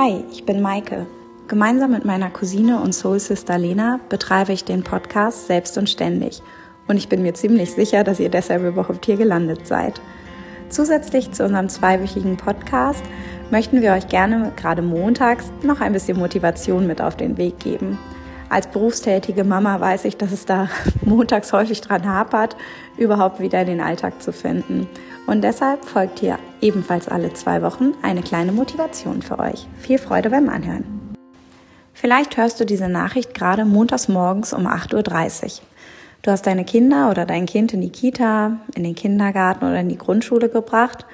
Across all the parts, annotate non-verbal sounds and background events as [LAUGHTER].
Hi, ich bin Maike. Gemeinsam mit meiner Cousine und Soul Sister Lena betreibe ich den Podcast Selbst und Ständig. Und ich bin mir ziemlich sicher, dass ihr deshalb überhaupt hier gelandet seid. Zusätzlich zu unserem zweiwöchigen Podcast möchten wir euch gerne gerade montags noch ein bisschen Motivation mit auf den Weg geben. Als berufstätige Mama weiß ich, dass es da [LAUGHS] montags häufig dran hapert, überhaupt wieder in den Alltag zu finden. Und deshalb folgt hier ebenfalls alle zwei Wochen eine kleine Motivation für euch. Viel Freude beim Anhören. Vielleicht hörst du diese Nachricht gerade montags morgens um 8.30 Uhr. Du hast deine Kinder oder dein Kind in die Kita, in den Kindergarten oder in die Grundschule gebracht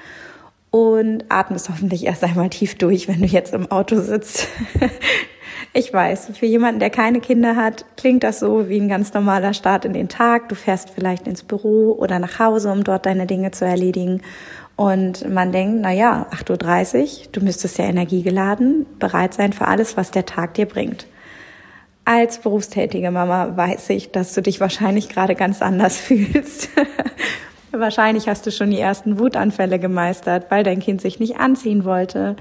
und atmest [LAUGHS] hoffentlich erst einmal tief durch, wenn du jetzt im Auto sitzt. Ich weiß, für jemanden, der keine Kinder hat, klingt das so wie ein ganz normaler Start in den Tag. Du fährst vielleicht ins Büro oder nach Hause, um dort deine Dinge zu erledigen. Und man denkt, na ja, 8.30 Uhr, du müsstest ja energiegeladen bereit sein für alles, was der Tag dir bringt. Als berufstätige Mama weiß ich, dass du dich wahrscheinlich gerade ganz anders [LAUGHS] fühlst. wahrscheinlich hast du schon die ersten Wutanfälle gemeistert, weil dein Kind sich nicht anziehen wollte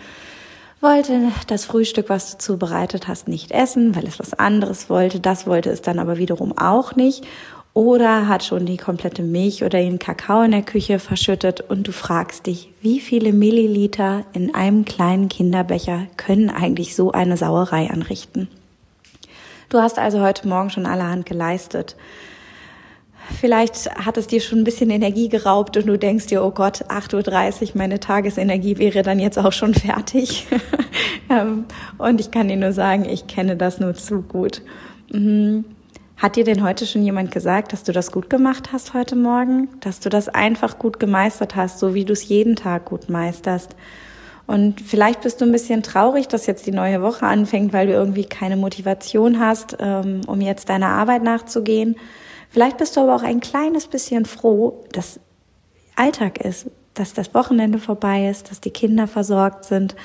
wollte das Frühstück, was du zubereitet hast, nicht essen, weil es was anderes wollte. Das wollte es dann aber wiederum auch nicht. Oder hat schon die komplette Milch oder den Kakao in der Küche verschüttet und du fragst dich, wie viele Milliliter in einem kleinen Kinderbecher können eigentlich so eine Sauerei anrichten? Du hast also heute Morgen schon allerhand geleistet. Vielleicht hat es dir schon ein bisschen Energie geraubt und du denkst dir, oh Gott, 8.30 Uhr, meine Tagesenergie wäre dann jetzt auch schon fertig. [LAUGHS] Ähm, und ich kann dir nur sagen, ich kenne das nur zu gut. Mhm. Hat dir denn heute schon jemand gesagt, dass du das gut gemacht hast heute Morgen? Dass du das einfach gut gemeistert hast, so wie du es jeden Tag gut meisterst? Und vielleicht bist du ein bisschen traurig, dass jetzt die neue Woche anfängt, weil du irgendwie keine Motivation hast, ähm, um jetzt deiner Arbeit nachzugehen. Vielleicht bist du aber auch ein kleines bisschen froh, dass Alltag ist, dass das Wochenende vorbei ist, dass die Kinder versorgt sind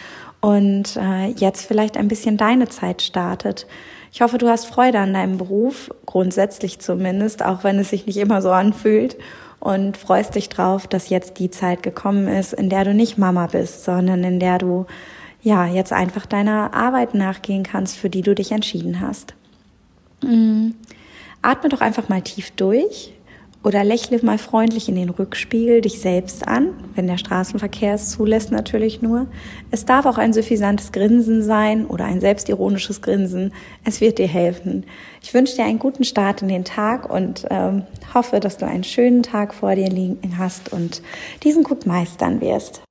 und äh, jetzt vielleicht ein bisschen deine Zeit startet. Ich hoffe, du hast Freude an deinem Beruf, grundsätzlich zumindest, auch wenn es sich nicht immer so anfühlt und freust dich drauf, dass jetzt die Zeit gekommen ist, in der du nicht Mama bist, sondern in der du ja jetzt einfach deiner Arbeit nachgehen kannst, für die du dich entschieden hast. Mhm. Atme doch einfach mal tief durch oder lächle mal freundlich in den Rückspiegel dich selbst an, wenn der Straßenverkehr es zulässt natürlich nur. Es darf auch ein suffisantes Grinsen sein oder ein selbstironisches Grinsen. Es wird dir helfen. Ich wünsche dir einen guten Start in den Tag und ähm, hoffe, dass du einen schönen Tag vor dir liegen hast und diesen gut meistern wirst.